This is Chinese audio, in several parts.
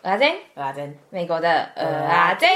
蚵仔煎，蚵仔煎，美国的蚵仔煎。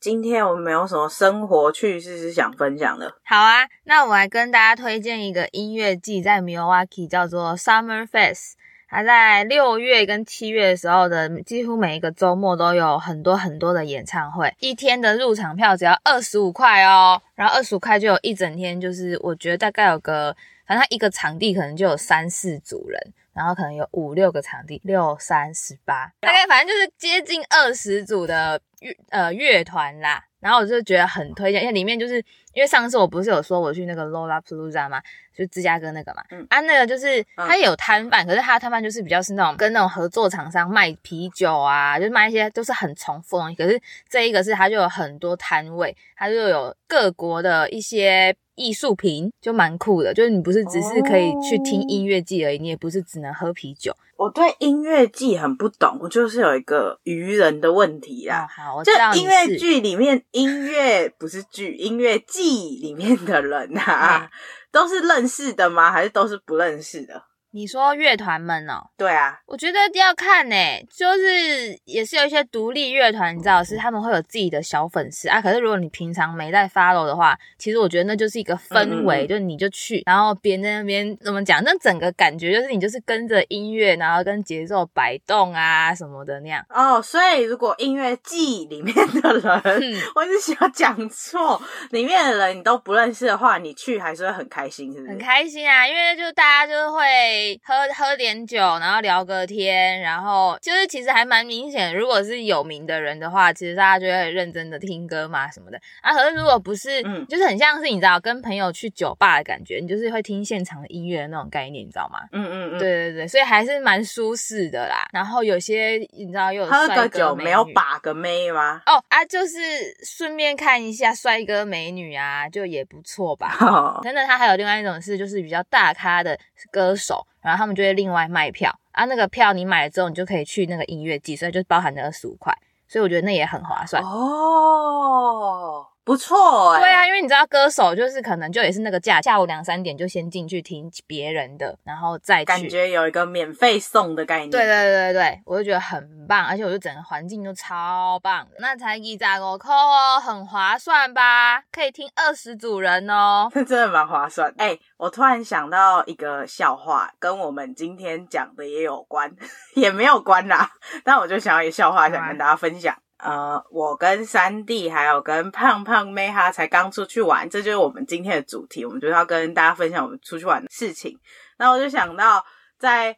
今天我们没有什么生活趣事是想分享的。好啊，那我来跟大家推荐一个音乐季，在 Milwaukee 叫做 Summer Fest。它在六月跟七月的时候的几乎每一个周末都有很多很多的演唱会，一天的入场票只要二十五块哦，然后二十五块就有一整天，就是我觉得大概有个，反正它一个场地可能就有三四组人，然后可能有五六个场地，六三十八，大概反正就是接近二十组的。乐呃乐团啦，然后我就觉得很推荐，因为里面就是因为上次我不是有说我去那个 Lollapalooza 嘛，就芝加哥那个嘛，嗯啊那个就是他有摊贩，嗯、可是他的摊贩就是比较是那种跟那种合作厂商卖啤酒啊，就是卖一些都是很重复的东西，可是这一个是他就有很多摊位，他就有各国的一些。艺术品就蛮酷的，就是你不是只是可以去听音乐季而已，你也不是只能喝啤酒。我对音乐季很不懂，我就是有一个愚人的问题啦。哦、好，我知道音乐剧里面音乐不是剧，音乐季里面的人啊，都是认识的吗？还是都是不认识的？你说乐团们哦？对啊，我觉得要看呢、欸，就是也是有一些独立乐团，你知道是他们会有自己的小粉丝啊。可是如果你平常没在 follow 的话，其实我觉得那就是一个氛围，嗯嗯就你就去，然后别人在那边怎么讲，那整个感觉就是你就是跟着音乐，然后跟节奏摆动啊什么的那样。哦，所以如果音乐季里面的人，嗯、我是想讲错，里面的人你都不认识的话，你去还是会很开心，是不是？很开心啊，因为就大家就会。喝喝点酒，然后聊个天，然后就是其实还蛮明显。如果是有名的人的话，其实大家就会认真的听歌嘛什么的啊。可是如果不是，嗯，就是很像是你知道跟朋友去酒吧的感觉，你就是会听现场的音乐的那种概念，你知道吗？嗯嗯嗯，对对对，所以还是蛮舒适的啦。然后有些你知道又喝个酒没有把个妹吗？哦啊，就是顺便看一下帅哥美女啊，就也不错吧。真的，他还有另外一种是，就是比较大咖的歌手。然后他们就会另外卖票。啊，那个票你买了之后，你就可以去那个音乐季，所以就包含那二十五块，所以我觉得那也很划算。哦。不错哎、欸，对啊，因为你知道歌手就是可能就也是那个价，下午两三点就先进去听别人的，然后再去感觉有一个免费送的概念。对对对对，我就觉得很棒，而且我觉得整个环境都超棒的。那才一百五块哦，很划算吧？可以听二十组人哦，真的蛮划算。哎、欸，我突然想到一个笑话，跟我们今天讲的也有关，也没有关啦，但我就想要一个笑话想跟大家分享。呃，我跟三弟还有跟胖胖妹哈才刚出去玩，这就是我们今天的主题。我们就是要跟大家分享我们出去玩的事情。然后我就想到在，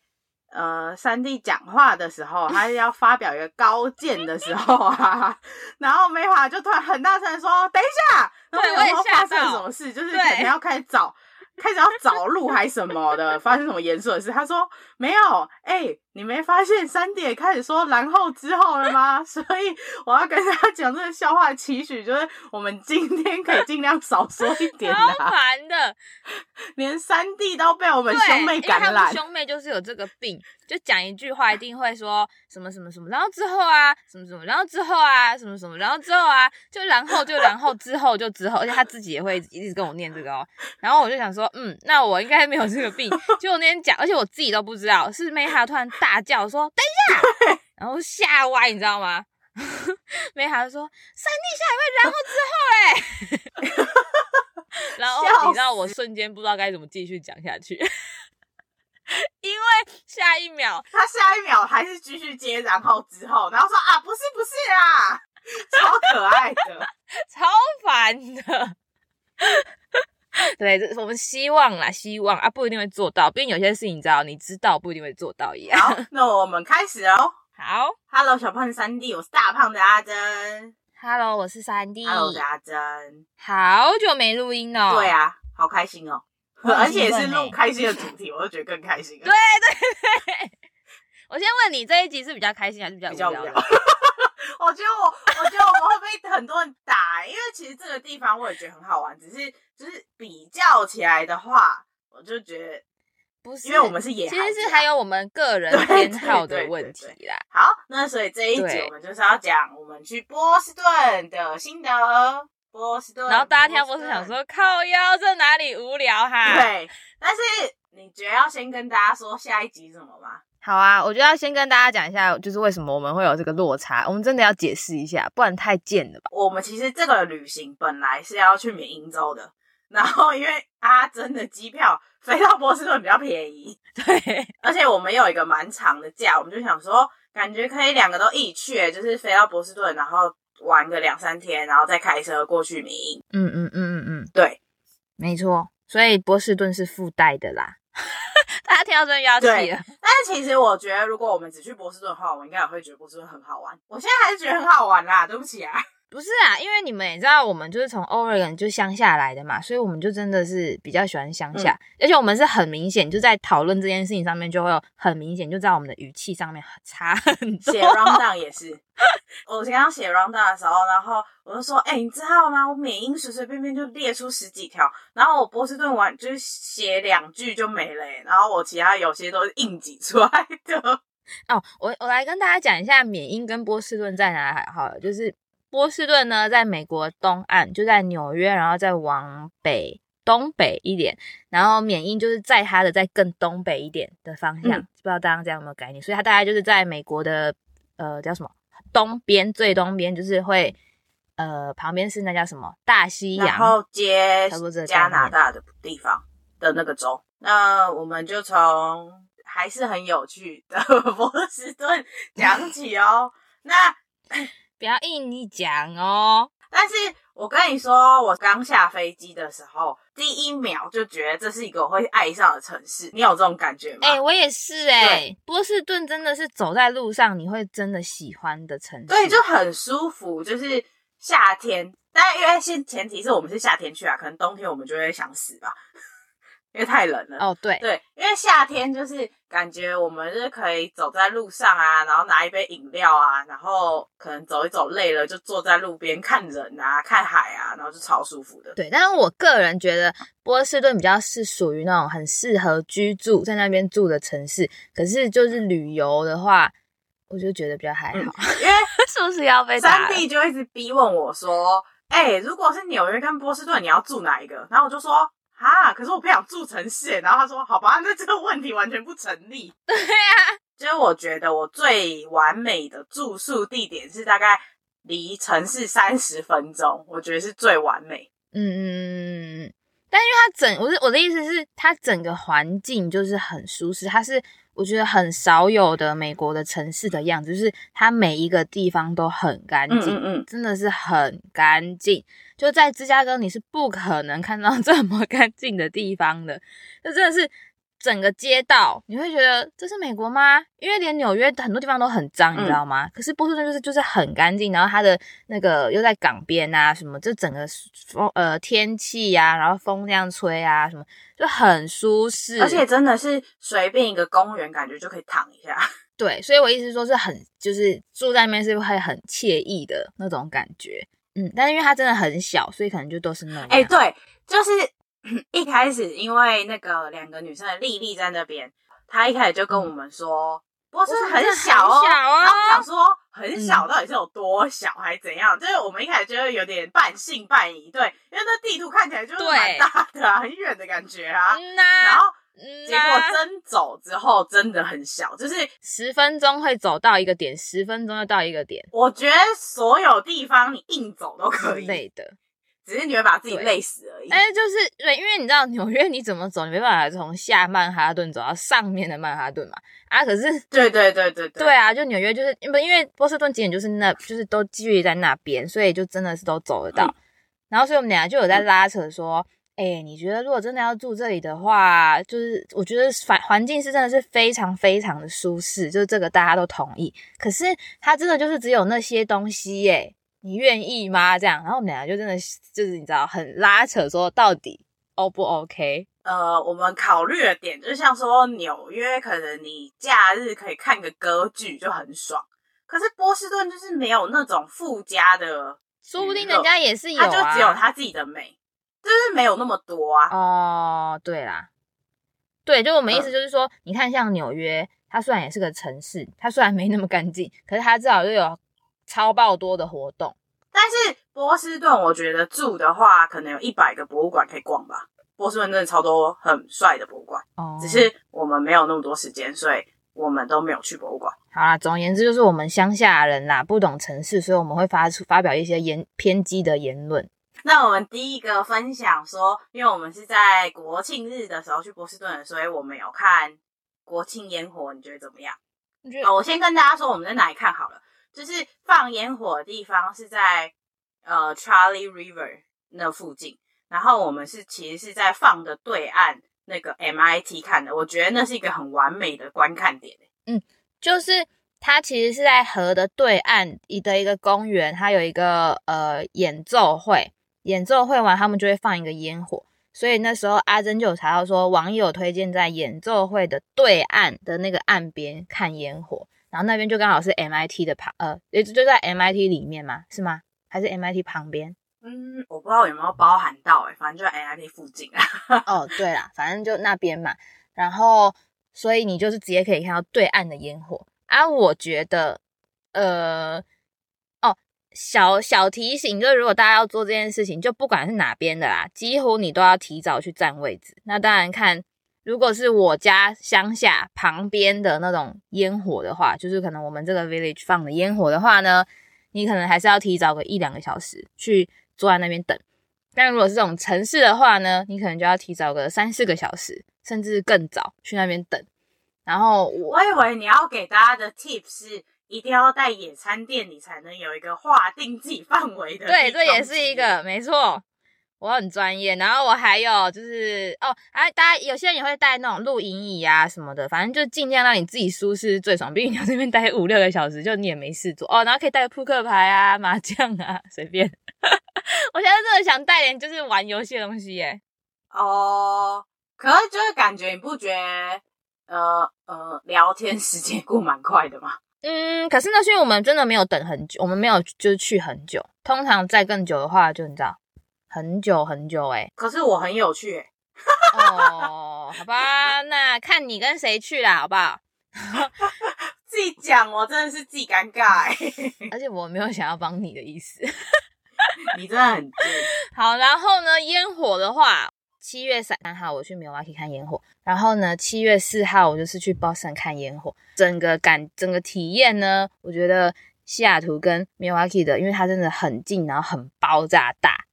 呃三弟讲话的时候，他要发表一个高见的时候啊，然后妹哈就突然很大声说：“等一下！”然后我说发生了什么事？就是可能要开始找。开始要找路还是什么的，发生什么严肃的事？他说没有，哎、欸，你没发现三弟也开始说然后之后了吗？所以我要跟他讲这个笑话的期许，就是我们今天可以尽量少说一点的。超烦的，连三弟都被我们兄妹感染。兄妹就是有这个病，就讲一句话一定会说什么什么什么，然后之后啊什么什么，然后之后啊什么什么，然后之后啊就然后就然后之后就之后，而且他自己也会一直跟我念这个哦，然后我就想说。嗯，那我应该没有这个病。就我那天讲，而且我自己都不知道，是妹哈突然大叫说：“等一下！”然后吓歪，你知道吗？妹哈说：“三弟下一位，然后之后嘞。”然后你知道我瞬间不知道该怎么继续讲下去，因为下一秒他下一秒还是继续接，然后之后，然后说：“啊，不是不是啊，超可爱的，超烦的。” 对，这我们希望啦，希望啊，不一定会做到，毕竟有些事情你知道，你知道不一定会做到一样。好，那我们开始哦。好，Hello，小胖三弟，我是大胖的阿珍。Hello，我是三弟。Hello，我是阿珍。好久没录音了。对啊，好开心哦，而且是录开心的主题，我就觉得更开心了。对对对，我先问你，这一集是比较开心还是比较无聊？比较无聊我觉得我，我觉得我们会被很多人打，欸，因为其实这个地方我也觉得很好玩，只是就是比较起来的话，我就觉得不是，因为我们是野其实是还有我们个人 偏好的问题啦。好，那所以这一集我们就是要讲我们去波士顿的心得。波士顿，然后大家听到波士顿想说靠腰，这哪里无聊哈？对，但是你觉得要先跟大家说下一集什么吗？好啊，我觉得要先跟大家讲一下，就是为什么我们会有这个落差，我们真的要解释一下，不然太贱了吧。我们其实这个旅行本来是要去缅因州的，然后因为阿珍的机票飞到波士顿比较便宜，对，而且我们有一个蛮长的假，我们就想说，感觉可以两个都一起去，就是飞到波士顿，然后玩个两三天，然后再开车过去缅因。嗯嗯嗯嗯嗯，对，没错，所以波士顿是附带的啦。大家听到这边要气了，但是其实我觉得，如果我们只去波士顿的话，我应该也会觉得波士顿很好玩。我现在还是觉得很好玩啦，对不起啊。不是啊，因为你们也知道，我们就是从 Oregon 就乡下来的嘛，所以我们就真的是比较喜欢乡下，嗯、而且我们是很明显就在讨论这件事情上面，就会有很明显就知道我们的语气上面很差很多。写 rundown 也是，我刚刚写 rundown 的时候，然后我就说，哎、欸，你知道吗？我缅因随随便便就列出十几条，然后我波士顿完就是写两句就没了，然后我其他有些都是硬挤出来的。哦，我我来跟大家讲一下缅因跟波士顿在哪里好了，就是。波士顿呢，在美国东岸，就在纽约，然后再往北东北一点，然后缅因就是在它的再更东北一点的方向，嗯、不知道大家这样有没有概念？所以它大概就是在美国的呃叫什么东边最东边，就是会呃旁边是那叫什么大西洋，然后接加拿大的地方的那个州。那我们就从还是很有趣的 波士顿讲起哦。那不要硬你讲哦！但是我跟你说，我刚下飞机的时候，第一秒就觉得这是一个我会爱上的城市。你有这种感觉吗？哎、欸，我也是哎、欸。波士顿真的是走在路上你会真的喜欢的城市，对，就很舒服。就是夏天，但因为先前提是我们是夏天去啊，可能冬天我们就会想死吧。因为太冷了哦，对对，因为夏天就是感觉我们是可以走在路上啊，然后拿一杯饮料啊，然后可能走一走累了就坐在路边看人啊，看海啊，然后就超舒服的。对，但是我个人觉得波士顿比较是属于那种很适合居住在那边住的城市，可是就是旅游的话，我就觉得比较还好，嗯、因为 是不是要被三弟就一直逼问我说，哎、欸，如果是纽约跟波士顿，你要住哪一个？然后我就说。啊！可是我不想住城市，然后他说：“好吧，那这个问题完全不成立。”对呀，就是我觉得我最完美的住宿地点是大概离城市三十分钟，我觉得是最完美。嗯嗯嗯嗯。但因为它整，我是我的意思是，它整个环境就是很舒适，它是我觉得很少有的美国的城市的样子，就是它每一个地方都很干净，嗯嗯，真的是很干净。就在芝加哥，你是不可能看到 这么干净的地方的。就真的是整个街道，你会觉得这是美国吗？因为连纽约很多地方都很脏，你知道吗？嗯、可是波士顿就是就是很干净，然后它的那个又在港边啊，什么就整个风呃天气呀、啊，然后风这样吹啊，什么就很舒适。而且真的是随便一个公园，感觉就可以躺一下。对，所以我意思说，是很就是住在那边是会很惬意的那种感觉。嗯，但是因为它真的很小，所以可能就都是那样。哎、欸，对，就是 一开始因为那个两个女生的丽丽在那边，她一开始就跟我们说，波士顿很小哦，小啊、然后想说很小到底是有多小还是怎样？嗯、就是我们一开始觉得有点半信半疑，对，因为那地图看起来就是蛮大的、啊，很远的感觉啊，嗯啊然后。结果真走之后真的很小，就是十分钟会走到一个点，十分钟就到一个点。我觉得所有地方你硬走都可以，累的，只是你会把自己累死而已。哎，就是对，因为你知道纽约你怎么走，你没办法从下曼哈顿走到上面的曼哈顿嘛。啊，可是对对对对对，对啊，就纽约就是因为因为波士顿景点就是那，就是都聚集在那边，所以就真的是都走得到。嗯、然后所以我们俩就有在拉扯说。嗯哎、欸，你觉得如果真的要住这里的话，就是我觉得环环境是真的是非常非常的舒适，就是这个大家都同意。可是它真的就是只有那些东西耶，你愿意吗？这样，然后我们俩就真的就是你知道很拉扯，说到底 O 不 OK？呃，我们考虑的点就像说纽约，可能你假日可以看个歌剧就很爽，可是波士顿就是没有那种附加的，说不定人家也是有啊，它就只有它自己的美。就是没有那么多啊。哦，对啦，对，就我们意思就是说，嗯、你看像纽约，它虽然也是个城市，它虽然没那么干净，可是它至少就有超爆多的活动。但是波士顿，我觉得住的话，可能有一百个博物馆可以逛吧。波士顿真的超多很帅的博物馆，哦，只是我们没有那么多时间，所以我们都没有去博物馆。好啦，总而言之就是我们乡下人啦，不懂城市，所以我们会发出发表一些言偏激的言论。那我们第一个分享说，因为我们是在国庆日的时候去波士顿，所以我们有看国庆烟火，你觉得怎么样？你觉得？哦，我先跟大家说我们在哪里看好了，就是放烟火的地方是在呃 Charlie River 那附近。然后我们是其实是在放的对岸那个 MIT 看的，我觉得那是一个很完美的观看点。嗯，就是它其实是在河的对岸一的一个公园，它有一个呃演奏会，演奏会完他们就会放一个烟火，所以那时候阿珍就有查到说，网友推荐在演奏会的对岸的那个岸边看烟火，然后那边就刚好是 MIT 的旁，呃，也就在 MIT 里面嘛，是吗？还是 MIT 旁边？嗯，我不知道有没有包含到诶、欸、反正就在 MIT 附近啊。哦，对啦，反正就那边嘛。然后，所以你就是直接可以看到对岸的烟火啊。我觉得，呃，哦，小小提醒，就是如果大家要做这件事情，就不管是哪边的啦，几乎你都要提早去占位置。那当然看，如果是我家乡下旁边的那种烟火的话，就是可能我们这个 village 放的烟火的话呢，你可能还是要提早个一两个小时去。坐在那边等，但如果是这种城市的话呢，你可能就要提早个三四个小时，甚至更早去那边等。然后我，我以为你要给大家的 tips 是一定要在野餐垫里才能有一个划定自己范围的。对，这也是一个没错。我很专业，然后我还有就是哦，哎，大家有些人也会带那种露营椅啊什么的，反正就尽量让你自己舒适最爽。毕竟你要这边待五六个小时，就你也没事做哦，然后可以带扑克牌啊、麻将啊，随便。我现在真的想带点就是玩游戏的东西耶。哦，可是就是感觉你不觉得呃呃聊天时间过蛮快的吗？嗯，可是那是因为我们真的没有等很久，我们没有就是去很久。通常再更久的话，就你知道。很久很久哎、欸，可是我很有趣。哦，好吧，那看你跟谁去啦，好不好？自己讲，我真的是自己尴尬哎、欸。而且我没有想要帮你的意思。你真的很贱。好，然后呢，烟火的话，七月三号我去 Milwaukee 看烟火，然后呢，七月四号我就是去 Boston 看烟火。整个感，整个体验呢，我觉得西雅图跟 Milwaukee 的，因为它真的很近，然后很爆炸大。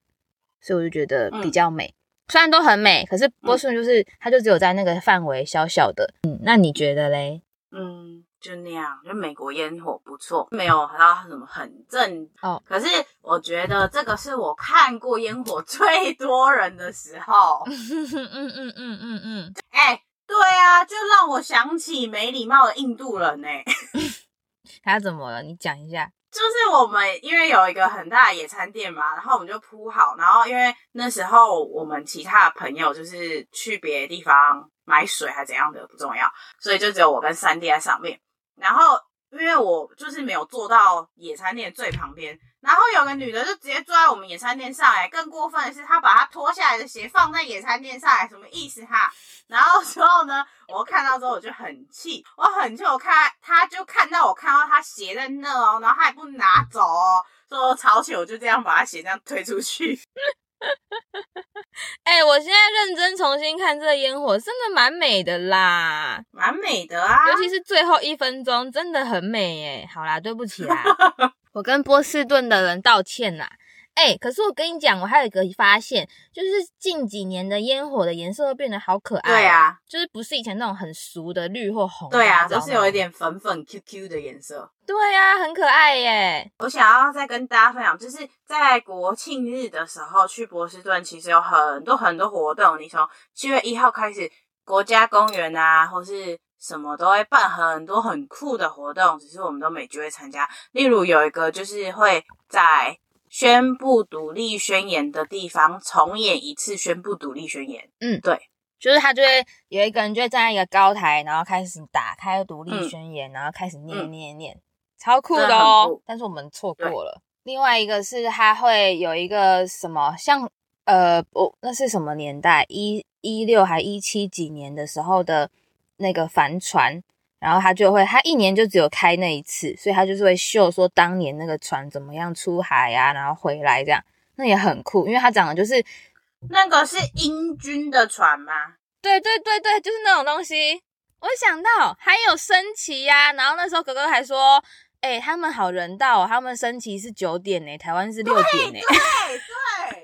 所以我就觉得比较美，嗯、虽然都很美，可是波士顿就是、嗯、它就只有在那个范围小小的。嗯，那你觉得嘞？嗯，就那样，就美国烟火不错，没有它什么很正哦。可是我觉得这个是我看过烟火最多人的时候。嗯嗯嗯嗯嗯嗯。哎、欸，对啊，就让我想起没礼貌的印度人呢、欸。他怎么了？你讲一下。就是我们因为有一个很大的野餐垫嘛，然后我们就铺好，然后因为那时候我们其他的朋友就是去别的地方买水还怎样的不重要，所以就只有我跟三弟在上面。然后因为我就是没有坐到野餐垫最旁边，然后有个女的就直接坐在我们野餐垫上来，更过分的是她把她脱下来的鞋放在野餐垫上来，什么意思哈？然后之后呢，我看到之后我就很气，我很气，我看她就看到我看到她鞋在那哦，然后她也不拿走哦，说吵起我就这样把她鞋这样推出去。哎、欸，我现在认真重新看这个烟火，真的蛮美的啦，蛮美的啊，尤其是最后一分钟，真的很美诶。好啦，对不起啦，我跟波士顿的人道歉啦。哎、欸，可是我跟你讲，我还有一个发现，就是近几年的烟火的颜色都变得好可爱。对啊，就是不是以前那种很俗的绿或红。对啊，都是有一点粉粉 QQ 的颜色。对啊，很可爱耶。我想要再跟大家分享，就是在国庆日的时候去波士顿，其实有很多很多活动。你从七月一号开始，国家公园啊，或是什么都会办很多很酷的活动，只是我们都没机会参加。例如有一个就是会在。宣布独立宣言的地方重演一次宣布独立宣言。嗯，对，就是他就会有一个人就会站在一个高台，然后开始打开独立宣言，嗯、然后开始念念念，嗯、超酷的哦。但是我们错过了。另外一个是他会有一个什么像呃，我那是什么年代？一一六还一七几年的时候的那个帆船，然后他就会，他一年就只有开那一次，所以他就是会秀说当年那个船怎么样出海啊，然后回来这样，那也很酷，因为他讲的就是那个是英军的船吗？对对对对，就是那种东西。我想到还有升旗呀、啊，然后那时候哥哥还说，哎、欸，他们好人道、哦，他们升旗是九点呢，台湾是六点呢。对 对。对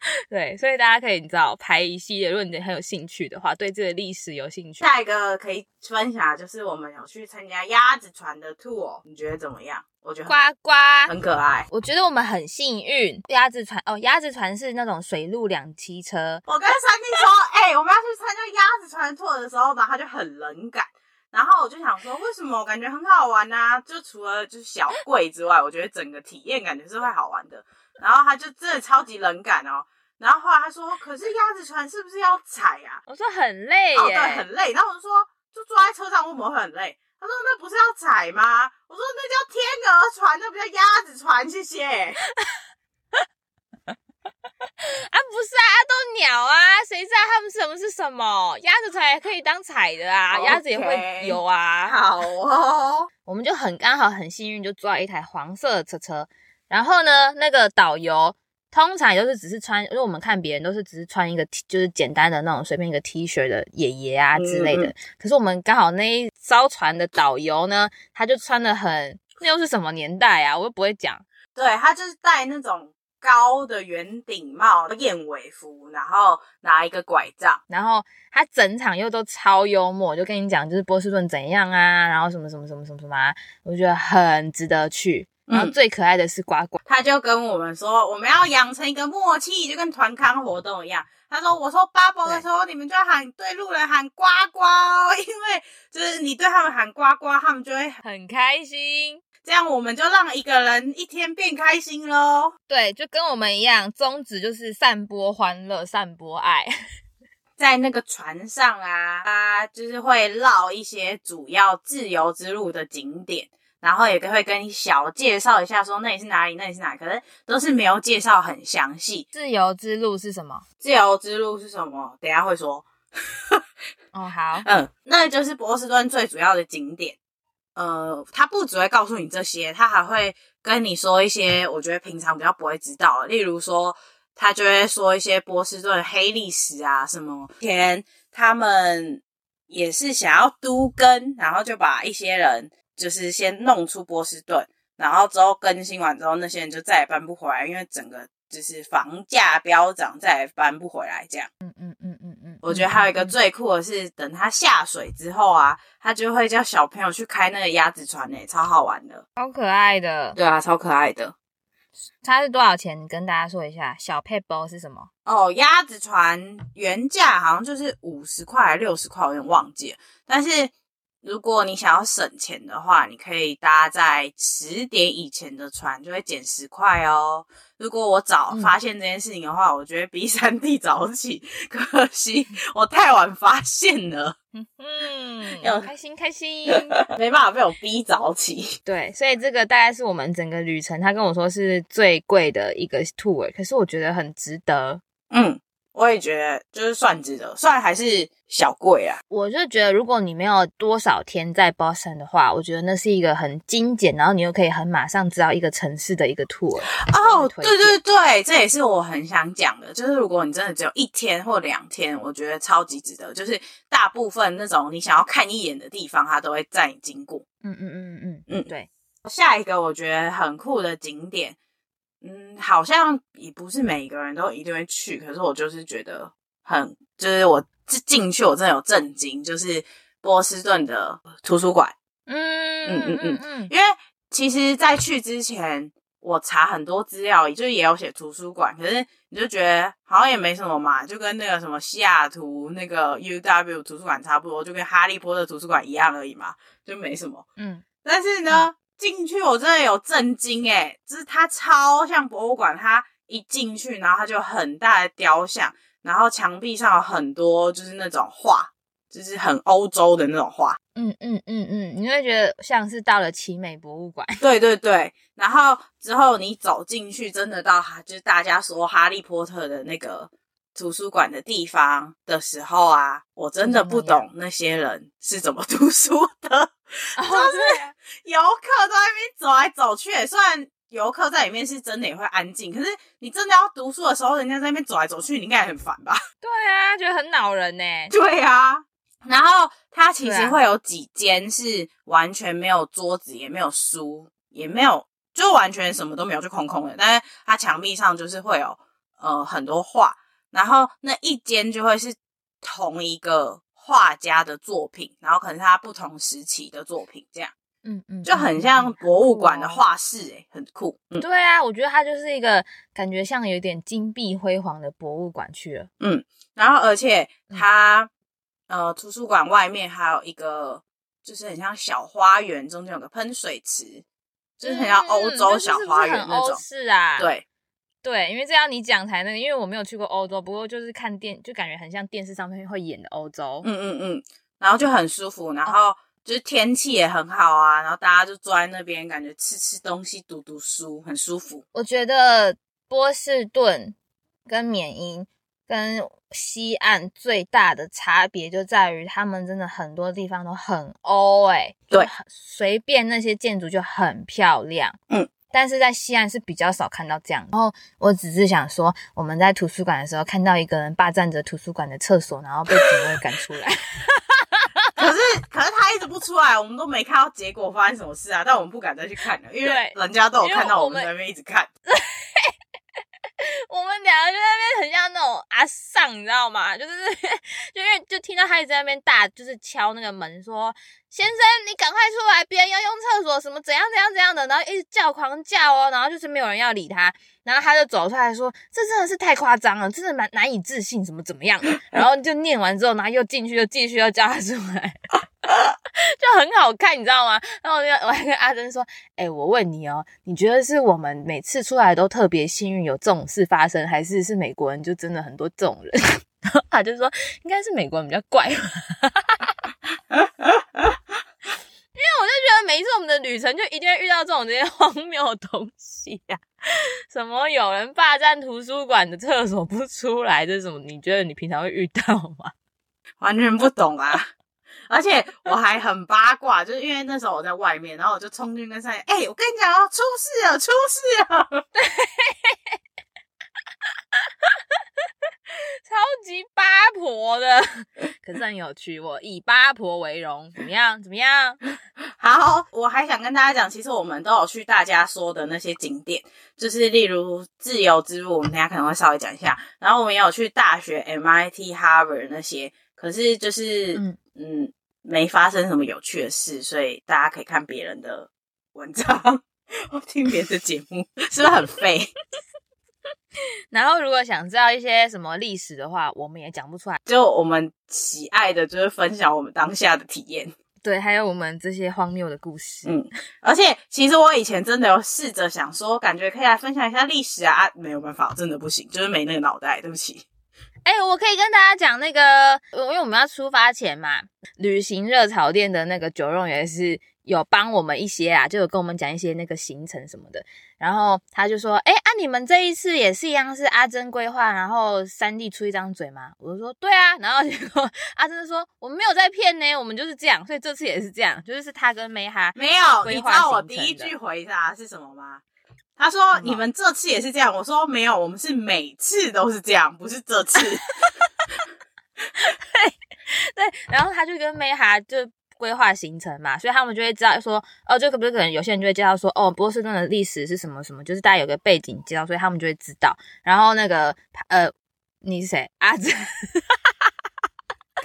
对，所以大家可以你知道排一系列，如果你很有兴趣的话，对这个历史有兴趣。下一个可以分享就是我们有去参加鸭子船的 tour，你觉得怎么样？我觉得呱呱很可爱。我觉得我们很幸运，鸭子船哦，鸭子船是那种水陆两栖车。我跟三弟说，哎、欸，我们要去参加鸭子船 tour 的时候呢，他就很冷感。然后我就想说，为什么我感觉很好玩呢、啊？就除了就是小贵之外，我觉得整个体验感觉是会好玩的。然后他就真的超级冷感哦。然后后来他说：“可是鸭子船是不是要踩呀、啊？”我说：“很累耶。哦”对，很累。然后我就说：“就坐在车上，为什么会很累？”他说：“那不是要踩吗？”我说：“那叫天鹅船，那不叫鸭子船。”谢谢。啊，不是啊，都鸟啊，谁知道他们什么是什么？鸭子船也可以当踩的啊，Okay. 鸭子也会游啊。好哦，我们就很刚好很幸运，就坐在一台黄色的车车。然后呢，那个导游。通常也都是只是穿，因为我们看别人都是只是穿一个 T，就是简单的那种随便一个 T 恤的爷爷啊之类的。嗯、可是我们刚好那一艘船的导游呢，他就穿的很，那又是什么年代啊？我又不会讲。对，他就是戴那种高的圆顶帽、燕尾服，然后拿一个拐杖，然后他整场又都超幽默，就跟你讲就是波士顿怎样啊，然后什么什么什么什么什么啊，我觉得很值得去。然后最可爱的是呱呱，他就跟我们说，我们要养成一个默契，就跟团康活动一样。他说：“我说 bubble 的时候，你们就要喊对路人喊呱呱，因为就是你对他们喊呱呱，他们就会很开心。这样我们就让一个人一天变开心喽。对，就跟我们一样，宗旨就是散播欢乐，散播爱。在那个船上啊，他就是会绕一些主要自由之路的景点。”然后也会跟你小介绍一下，说那里是哪里，那里是哪里，可是都是没有介绍很详细。自由之路是什么？自由之路是什么？等一下会说。哦，好，嗯，那就是波士顿最主要的景点。呃，他不只会告诉你这些，他还会跟你说一些我觉得平常比较不会知道的，例如说，他就会说一些波士顿黑历史啊，什么天他们也是想要都跟，然后就把一些人。就是先弄出波士顿，然后之后更新完之后，那些人就再也搬不回来，因为整个就是房价飙涨，再也搬不回来这样。嗯嗯嗯嗯嗯。我觉得还有一个最酷的是，等他下水之后啊，他就会叫小朋友去开那个鸭子船诶，超好玩的，超可爱的。对啊，超可爱的。它是多少钱？你跟大家说一下。小配包是什么？哦，鸭子船原价好像就是五十块还六十块，我有点忘记了，但是。如果你想要省钱的话，你可以搭在十点以前的船，就会减十块哦。如果我早发现这件事情的话，嗯、我觉得比三弟早起，可惜我太晚发现了。嗯嗯，有开心开心，没办法被我逼早起。对，所以这个大概是我们整个旅程，他跟我说是最贵的一个 tour，可是我觉得很值得。嗯。我也觉得就是算值得，虽然还是小贵啊。我就觉得，如果你没有多少天在 Boston 的话，我觉得那是一个很精简，然后你又可以很马上知道一个城市的一个 tour。哦，对对对，这也是我很想讲的，就是如果你真的只有一天或两天，我觉得超级值得。就是大部分那种你想要看一眼的地方，它都会在你经过。嗯嗯嗯嗯嗯嗯，对。下一个我觉得很酷的景点。嗯，好像也不是每个人都一定会去，可是我就是觉得很，就是我进去我真的有震惊，就是波士顿的图书馆。嗯嗯嗯嗯嗯，因为其实，在去之前我查很多资料，就是也有写图书馆，可是你就觉得好像也没什么嘛，就跟那个什么西雅图那个 UW 图书馆差不多，就跟哈利波特图书馆一样而已嘛，就没什么。嗯，但是呢。嗯进去我真的有震惊诶，就是它超像博物馆，它一进去，然后它就很大的雕像，然后墙壁上有很多就是那种画，就是很欧洲的那种画。嗯嗯嗯嗯，你会觉得像是到了奇美博物馆。对对对，然后之后你走进去，真的到哈，就是大家说哈利波特的那个图书馆的地方的时候啊，我真的不懂那些人是怎么读书的，哦、就是游客在那边走来走去，虽然游客在里面是真的也会安静，可是你真的要读书的时候，人家在那边走来走去，你应该也很烦吧？对啊，觉得很恼人呢。对啊，然后它其实会有几间是完全没有桌子，也没有书，也没有，就完全什么都没有，就空空的。但是它墙壁上就是会有呃很多画。然后那一间就会是同一个画家的作品，然后可能是他不同时期的作品，这样，嗯嗯，就很像博物馆的画室，诶，很酷。嗯，对啊，我觉得它就是一个感觉像有点金碧辉煌的博物馆去了。嗯，然后而且它，呃，图书馆外面还有一个，就是很像小花园，中间有个喷水池，就是很像欧洲小花园那种。是啊，对。对，因为这样你讲才那个，因为我没有去过欧洲，不过就是看电，就感觉很像电视上面会演的欧洲。嗯嗯嗯，然后就很舒服，然后就是天气也很好啊，然后大家就坐在那边，感觉吃吃东西、读读书，很舒服。我觉得波士顿跟缅因跟西岸最大的差别就在于，他们真的很多地方都很欧，哎，对，随便那些建筑就很漂亮。嗯。但是在西岸是比较少看到这样。然后我只是想说，我们在图书馆的时候看到一个人霸占着图书馆的厕所，然后被警卫赶出来。可是，可是他一直不出来，我们都没看到结果发生什么事啊！但我们不敢再去看了，因为人家都有看到我们在那边一直看。我们两个就那边很像那种阿桑，你知道吗？就是 就因为就听到他一直在那边大，就是敲那个门说：“先生，你赶快出来，别人要用厕所，什么怎样怎样怎样的。”然后一直叫狂叫哦，然后就是没有人要理他，然后他就走出来说：“这真的是太夸张了，真的蛮难以置信，什么怎么样？”然后就念完之后，然后又进去，又继续要叫他出来。就很好看，你知道吗？然后我就我还跟阿珍说：“哎、我问你哦，你觉得是我们每次出来都特别幸运有这种事发生，还是是美国人就真的很多这种人？” 然后他就说：“应该是美国人比较怪吧。”因为我就觉得每一次我们的旅程就一定会遇到这种这些荒谬的东西呀、啊，什么有人霸占图书馆的厕所不出来这种，你觉得你平常会遇到吗？完全不懂啊！而且我还很八卦，就是因为那时候我在外面，然后我就冲进跟上面，哎、我跟你讲哦，出事了，出事了，对，超级八婆的，可是很有趣，我以八婆为荣，怎么样？怎么样？好，我还想跟大家讲，其实我们都有去大家说的那些景点，就是例如自由之路，我们等下可能会稍微讲一下，然后我们也有去大学 MIT、Harvard 那些，可是就是嗯。嗯没发生什么有趣的事，所以大家可以看别人的文章，或听别的节目，是不是很废？然后如果想知道一些什么历史的话，我们也讲不出来。就我们喜爱的，就是分享我们当下的体验。对，还有我们这些荒谬的故事。嗯，而且其实我以前真的有试着想说，感觉可以来分享一下历史啊，啊，没有办法，真的不行，就是没那个脑袋，对不起。哎、欸，我可以跟大家讲那个，因为我们要出发前嘛，旅行热潮店的那个九荣也是有帮我们一些啊，就有跟我们讲一些那个行程什么的。然后他就说：“哎、欸，啊，你们这一次也是一样是阿珍规划，然后三弟出一张嘴吗？”我就说：“对啊。”然后结果阿珍说：“我们没有在骗呢，我们就是这样，所以这次也是这样，就是他跟梅哈没有。你知道我第一句回答是什么吗？他说：“你们这次也是这样。”我说：“没有，我们是每次都是这样，不是这次。”对对，然后他就跟梅哈就规划行程嘛，所以他们就会知道说：“哦，这个不是可能有些人就会介绍说，哦，波士顿的历史是什么什么，就是大家有个背景介绍，所以他们就会知道。然后那个呃，你是谁？阿珍，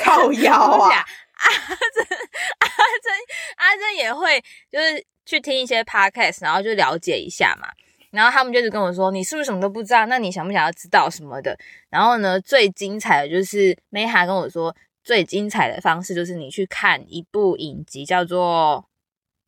靠腰啊！阿珍，阿珍，阿珍也会就是去听一些 podcast，然后就了解一下嘛。”然后他们就是跟我说：“你是不是什么都不知道？那你想不想要知道什么的？”然后呢，最精彩的就是梅哈跟我说，最精彩的方式就是你去看一部影集，叫做……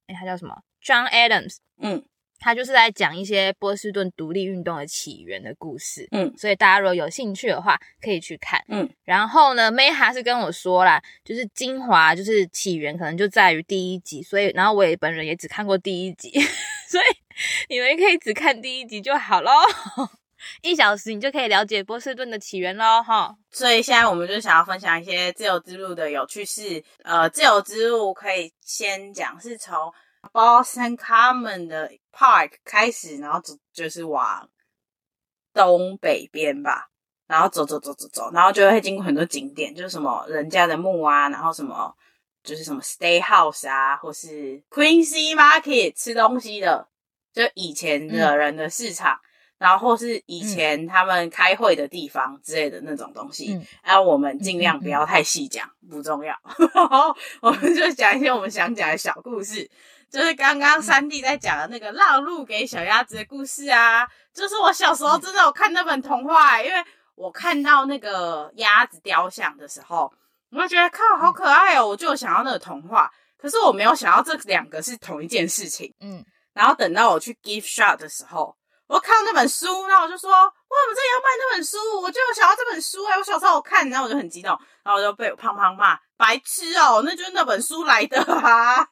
哎，他叫什么？John Adams。嗯。他就是在讲一些波士顿独立运动的起源的故事，嗯，所以大家如果有兴趣的话，可以去看，嗯。然后呢 maya 是跟我说啦，就是精华，就是起源可能就在于第一集，所以，然后我也本人也只看过第一集，所以你们可以只看第一集就好喽。一小时你就可以了解波士顿的起源喽，哈。所以现在我们就想要分享一些自由之路的有趣事。呃，自由之路可以先讲是从 Boston Common 的 Park 开始，然后走就是往东北边吧，然后走走走走走，然后就会经过很多景点，就是什么人家的墓啊，然后什么就是什么 State House 啊，或是 Quincy Market 吃东西的，就以前的人的市场。嗯然后或是以前他们开会的地方之类的那种东西，然后、嗯。啊、我们尽量不要太细讲，不重要。然后我们就讲一些我们想讲的小故事，就是刚刚三弟在讲的那个让路给小鸭子的故事啊，就是我小时候真的有看那本童话，因为我看到那个鸭子雕像的时候，我就觉得靠，好可爱哦，我就想要那个童话，可是我没有想到这两个是同一件事情。嗯，然后等到我去 gift shop 的时候。我看到那本书，然后我就说：“哇，我们这里要卖那本书，我就想要这本书哎、欸！我小时候我看，然后我就很激动，然后我就被我胖胖骂白痴哦，那就是那本书来的啊！”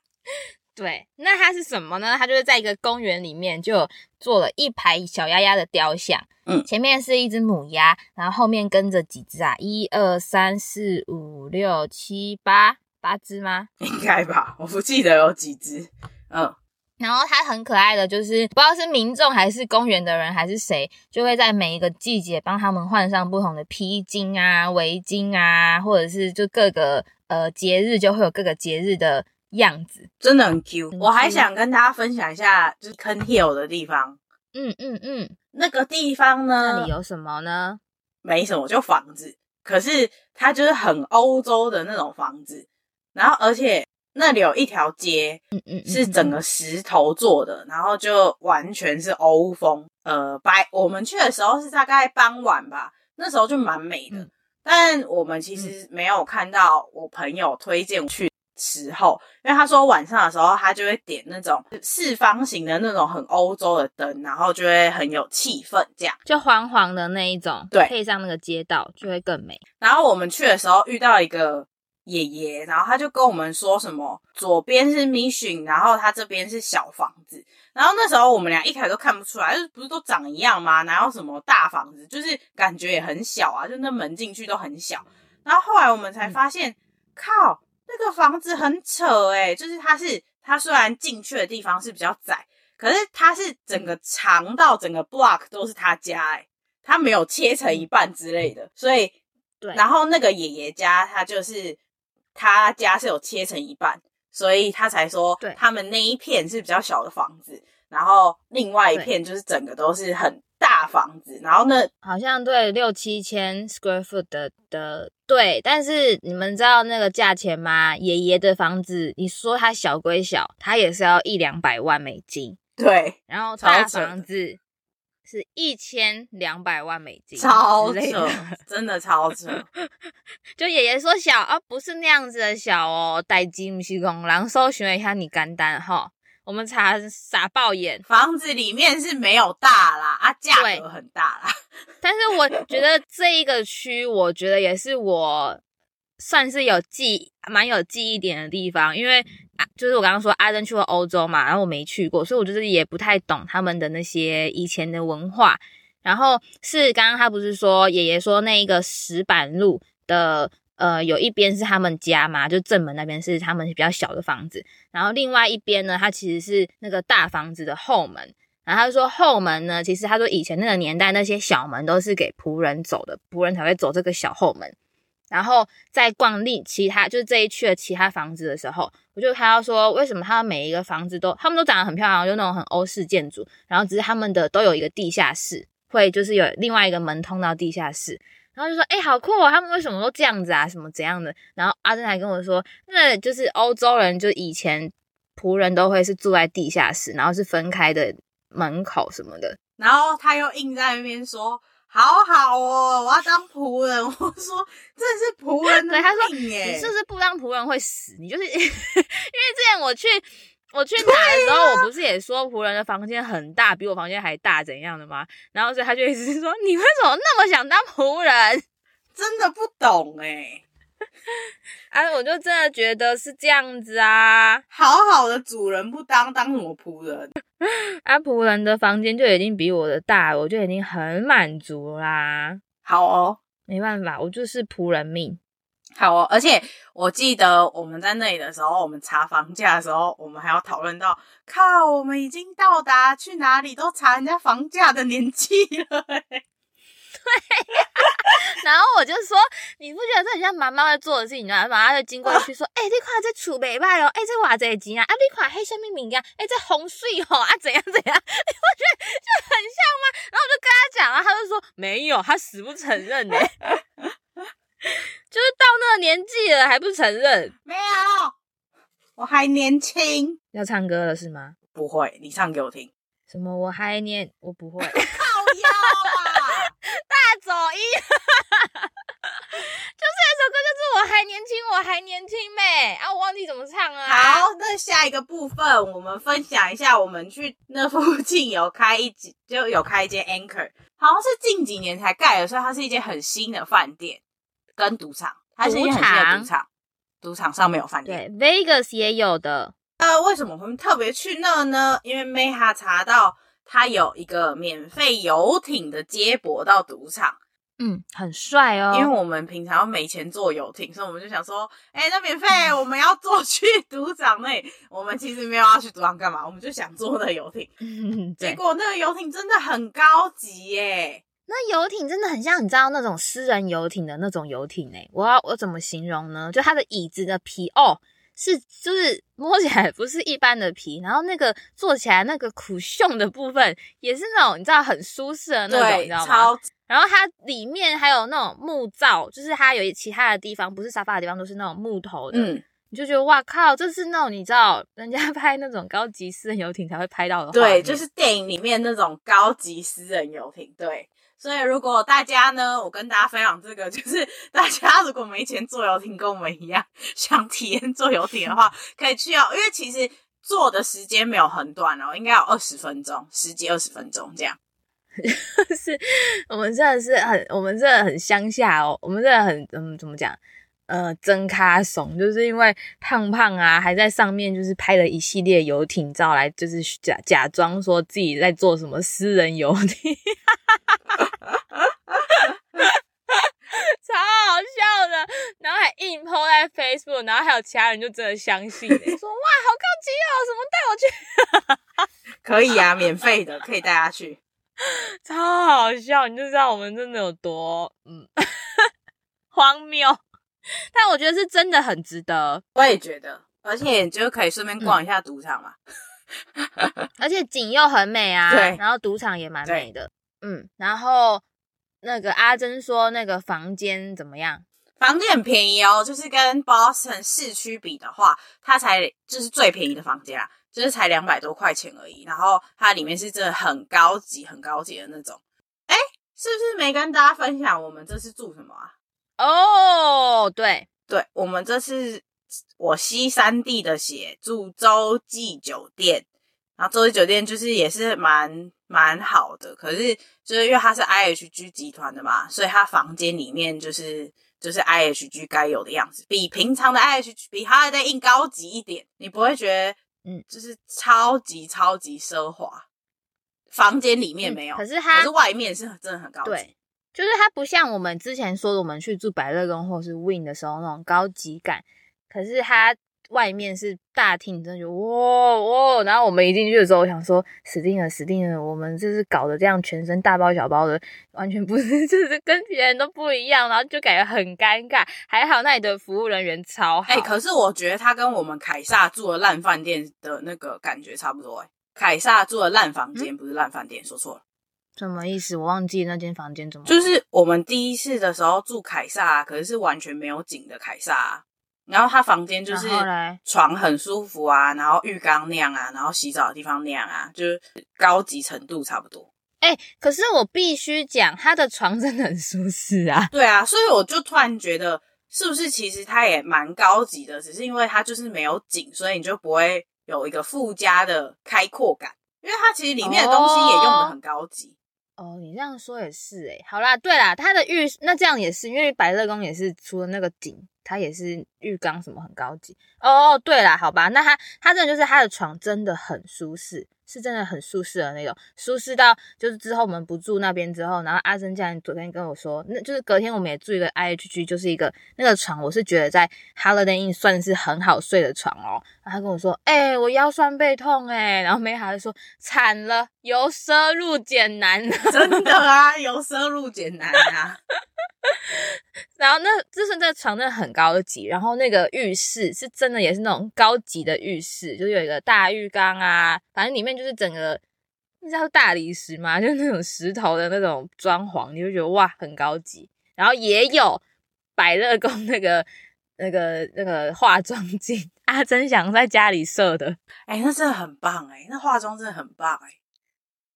对，那它是什么呢？它就是在一个公园里面就做了一排小鸭鸭的雕像，嗯，前面是一只母鸭，然后后面跟着几只啊？一二三四五六七八八只吗？应该吧，我不记得有几只，嗯。然后它很可爱的就是，不知道是民众还是公园的人还是谁，就会在每一个季节帮他们换上不同的披巾啊、围巾啊，或者是就各个呃节日就会有各个节日的样子，真的很 cute。嗯、我还想跟大家分享一下，就是 Kent Hill 的地方。嗯嗯嗯，那个地方呢？那里有什么呢？没什么，就房子。可是它就是很欧洲的那种房子，然后而且。那里有一条街，嗯嗯是整个石头做的，然后就完全是欧风。呃，白我们去的时候是大概傍晚吧，那时候就蛮美的。但我们其实没有看到我朋友推荐去时候，因为他说晚上的时候他就会点那种四方形的那种很欧洲的灯，然后就会很有气氛，这样就黄黄的那一种，对，配上那个街道就会更美。然后我们去的时候遇到一个。爷爷，然后他就跟我们说什么，左边是 Mission，然后他这边是小房子。然后那时候我们俩一开始都看不出来，就是不是都长一样吗？哪有什么大房子，就是感觉也很小啊，就那门进去都很小。然后后来我们才发现，嗯、靠，那个房子很扯诶，就是它是它虽然进去的地方是比较窄，可是它是整个长到整个 block 都是他家诶，他没有切成一半之类的，所以对。然后那个爷爷家他就是。他家是有切成一半，所以他才说，对，他们那一片是比较小的房子，然后另外一片就是整个都是很大房子，然后呢，好像对六七千 square foot 的的，对，但是你们知道那个价钱吗？爷爷的房子，你说它小归小，它也是要一两百万美金，对，然后大房子。是一千两百万美金，超扯，真的超扯。就爷爷说小啊，不是那样子的小哦。代金西公狼搜寻了一下你干单哈，我们查傻爆眼，房子里面是没有大啦，啊，价格很大啦。但是我觉得这一个区，我觉得也是我。算是有记蛮有记忆点的地方，因为啊，就是我刚刚说阿珍去过欧洲嘛，然后我没去过，所以我就是也不太懂他们的那些以前的文化。然后是刚刚他不是说爷爷说那一个石板路的呃有一边是他们家嘛，就正门那边是他们比较小的房子，然后另外一边呢，它其实是那个大房子的后门。然后他就说后门呢，其实他说以前那个年代那些小门都是给仆人走的，仆人才会走这个小后门。然后在逛另其他就是这一区的其他房子的时候，我就看到说，为什么他们每一个房子都他们都长得很漂亮，就那种很欧式建筑，然后只是他们的都有一个地下室，会就是有另外一个门通到地下室，然后就说，哎，好酷哦，他们为什么都这样子啊，什么怎样的？然后阿珍还跟我说，那就是欧洲人就以前仆人都会是住在地下室，然后是分开的门口什么的，然后他又硬在那边说。好好哦，我要当仆人。我说这是仆人的。对，他说你是不是不当仆人会死？你就是 因为之前我去我去拿的时候，啊、我不是也说仆人的房间很大，比我房间还大怎样的吗？然后所以他就一直说你为什么那么想当仆人？真的不懂哎。啊，我就真的觉得是这样子啊，好好的主人不当，当什么仆人？啊，仆人的房间就已经比我的大，我就已经很满足啦。好哦，没办法，我就是仆人命。好哦，而且我记得我们在那里的时候，我们查房价的时候，我们还要讨论到，靠，我们已经到达去哪里都查人家房价的年纪了，欸。对，然后我就说，你不觉得这很像妈妈在做的事情吗？妈妈就经过去说，哎、欸，你看这厝没卖哦，哎、欸，这瓦这钱啊，啊，你看黑什么物件，哎、欸，这风水吼啊，怎样怎样？你不觉得就很像吗？然后我就跟他讲啊，他就说没有，他死不承认呢、欸，就是到那个年纪了还不承认，没有，我还年轻，要唱歌了是吗？不会，你唱给我听。什么？我还年，我不会。大走音，就是那首歌，就是我还年轻，我还年轻呗啊！我忘记怎么唱了。好，那下一个部分，我们分享一下，我们去那附近有开一间，就有开一间 Anchor，好像是近几年才盖的，所以它是一间很新的饭店跟赌场，它是一间很新的赌场，赌场上面有饭店。对，Vegas 也有的。呃，为什么我们特别去那呢？因为 May 查到。他有一个免费游艇的接驳到赌场，嗯，很帅哦。因为我们平常没钱坐游艇，所以我们就想说，哎、欸，那免费，我们要坐 去赌场内。我们其实没有要去赌场干嘛，我们就想坐那游艇。嗯，结果那个游艇真的很高级耶。那游艇真的很像，你知道那种私人游艇的那种游艇诶。我要我怎么形容呢？就它的椅子的皮哦。是，就是摸起来不是一般的皮，然后那个坐起来那个苦胸的部分也是那种你知道很舒适的那种，你知道吗？超。然后它里面还有那种木造，就是它有其他的地方不是沙发的地方都是那种木头的，嗯，你就觉得哇靠，这是那种你知道人家 拍那种高级私人游艇才会拍到的，对，就是电影里面那种高级私人游艇，对。所以，如果大家呢，我跟大家分享这个，就是 大家如果没钱坐游艇，跟我们一样想体验坐游艇的话，可以去哦。因为其实坐的时间没有很短哦，应该有二十分钟，十几二十分钟这样。是我们真的是很，我们真的很乡下哦，我们真的很嗯，怎么讲？呃，真咖怂，就是因为胖胖啊，还在上面就是拍了一系列游艇照来，就是假假装说自己在做什么私人游艇，超好笑的，然后还硬 po 在 Facebook，然后还有其他人就真的相信，说哇，好高级哦，什么带我去？可以啊，免费的，可以带他去，超好笑，你就知道我们真的有多嗯 荒谬。但我觉得是真的很值得，我也觉得，而且就可以顺便逛一下赌场嘛，嗯、而且景又很美啊，对，然后赌场也蛮美的，嗯，然后那个阿珍说那个房间怎么样？房间很便宜哦，就是跟 Boston 市区比的话，它才就是最便宜的房间啊，就是才两百多块钱而已，然后它里面是真的很高级、很高级的那种，哎，是不是没跟大家分享我们这是住什么啊？哦，oh, 对。对，我们这次我西三地的血住洲际酒店，然后洲际酒店就是也是蛮蛮好的，可是就是因为它是 IHG 集团的嘛，所以它房间里面就是就是 IHG 该有的样子，比平常的 IHG 比它的 in 高级一点，你不会觉得嗯，就是超级超级奢华，房间里面没有，嗯、可是它可是外面是真的很高级。对就是它不像我们之前说的，我们去住百乐宫或是 Win 的时候那种高级感，可是它外面是大厅，真的就哇哇！然后我们一进去的时候，我想说死定了死定了，我们就是搞得这样全身大包小包的，完全不是，就是跟别人都不一样，然后就感觉很尴尬。还好那里的服务人员超好，哎、欸，可是我觉得它跟我们凯撒住的烂饭店的那个感觉差不多、欸，哎，凯撒住的烂房间不是烂饭店，嗯、说错了。什么意思？我忘记那间房间怎么。就是我们第一次的时候住凯撒，可是是完全没有景的凯撒。然后他房间就是床很舒服啊，然后浴缸那样啊，然后洗澡的地方那样啊，就是高级程度差不多。哎、欸，可是我必须讲，他的床真的很舒适啊。对啊，所以我就突然觉得，是不是其实它也蛮高级的，只是因为它就是没有景，所以你就不会有一个附加的开阔感，因为它其实里面的东西也用的很高级。哦，哦你这样说也是诶，好啦，对啦，它的浴那这样也是，因为百乐宫也是除了那个景，它也是浴缸什么很高级。哦，对啦，好吧，那它它这就是它的床真的很舒适。是真的很舒适的那种，舒适到就是之后我们不住那边之后，然后阿珍这样昨天跟我说，那就是隔天我们也住一个 IHG，就是一个那个床，我是觉得在 Holiday Inn 算是很好睡的床哦。然后他跟我说，哎、欸，我腰酸背痛哎，然后没孩子说惨了，由奢入俭难，真的啊，由奢入俭难啊。然后那就是那个床真的很高级，然后那个浴室是真的也是那种高级的浴室，就是有一个大浴缸啊，反正里面就是整个你知道大理石嘛，就是那种石头的那种装潢，你就觉得哇很高级。然后也有百乐宫那个那个那个化妆镜，阿珍想在家里设的，哎，那真的很棒哎，那化妆真的很棒哎，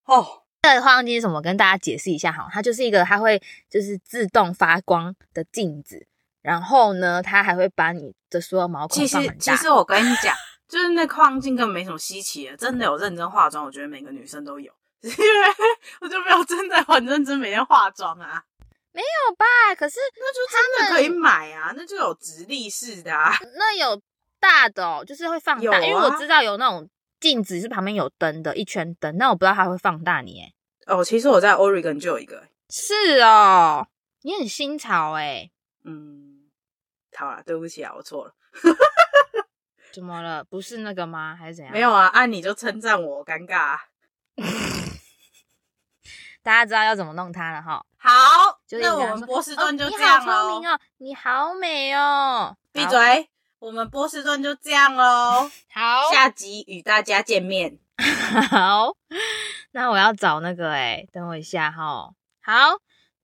哦。这个化妆镜是什么？跟大家解释一下哈，它就是一个它会就是自动发光的镜子，然后呢，它还会把你的所有毛孔放很大。其实，其实我跟你讲，就是那化妆镜根本没什么稀奇的，真的有认真化妆，我觉得每个女生都有，因为我就没有真的很认真每天化妆啊，没有吧？可是那就真的可以买啊，那就有直立式的啊，那有大的哦，就是会放大，啊、因为我知道有那种。镜子是旁边有灯的，一圈灯，那我不知道它会放大你诶。哦，其实我在 Oregon 就有一个。是哦，你很新潮诶。嗯，好了，对不起啊，我错了。怎么了？不是那个吗？还是怎样？没有啊，按你就称赞我，尴尬啊。大家知道要怎么弄它了哈。好，就那我们波士顿就这样了。哦，你好聪明哦，你好美哦。闭嘴。我们波士顿就这样喽，好，下集与大家见面。好，那我要找那个诶，等我一下哈。好，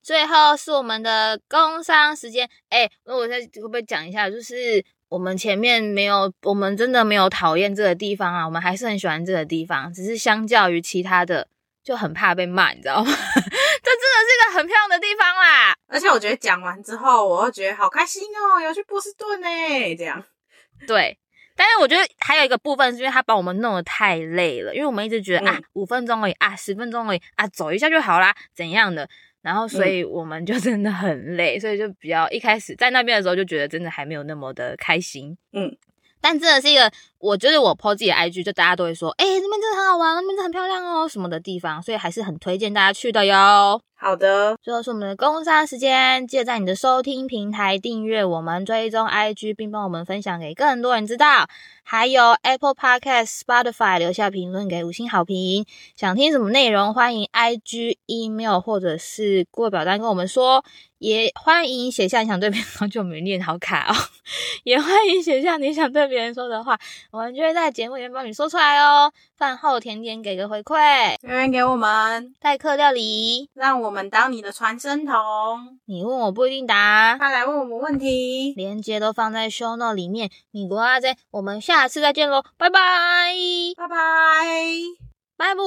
最后是我们的工商时间。诶，那我再会不会讲一下？就是我们前面没有，我们真的没有讨厌这个地方啊，我们还是很喜欢这个地方，只是相较于其他的。就很怕被骂，你知道吗？这是一个很漂亮的地方啦！而且我觉得讲完之后，我会觉得好开心哦，要去波士顿呢。这样，对。但是我觉得还有一个部分是因为他把我们弄得太累了，因为我们一直觉得、嗯、啊，五分钟而已啊，十分钟而已啊，走一下就好啦，怎样的？然后所以我们就真的很累，嗯、所以就比较一开始在那边的时候就觉得真的还没有那么的开心。嗯。但真的是一个，我觉得我 po 自己的 IG，就大家都会说，哎、欸，那边真的很好玩，那边真的很漂亮哦，什么的地方，所以还是很推荐大家去的哟。好的，最后是我们的工商时间，记得在你的收听平台订阅我们，追踪 IG，并帮我们分享给更多人知道。还有 Apple Podcast、Spotify 留下评论给五星好评。想听什么内容，欢迎 IG、email 或者是过表单跟我们说。也欢迎写下你想对别人说，就没念好卡哦。也欢迎写下你想对别人说的话，我们就会在节目里面帮你说出来哦。饭后甜点给个回馈，留言给我们。代客料理，让我们当你的传声筒。你问我不一定答，快来问我们问题。链接都放在 show note 里面。米国阿 J，我们下次再见喽，拜拜，拜拜，拜拜。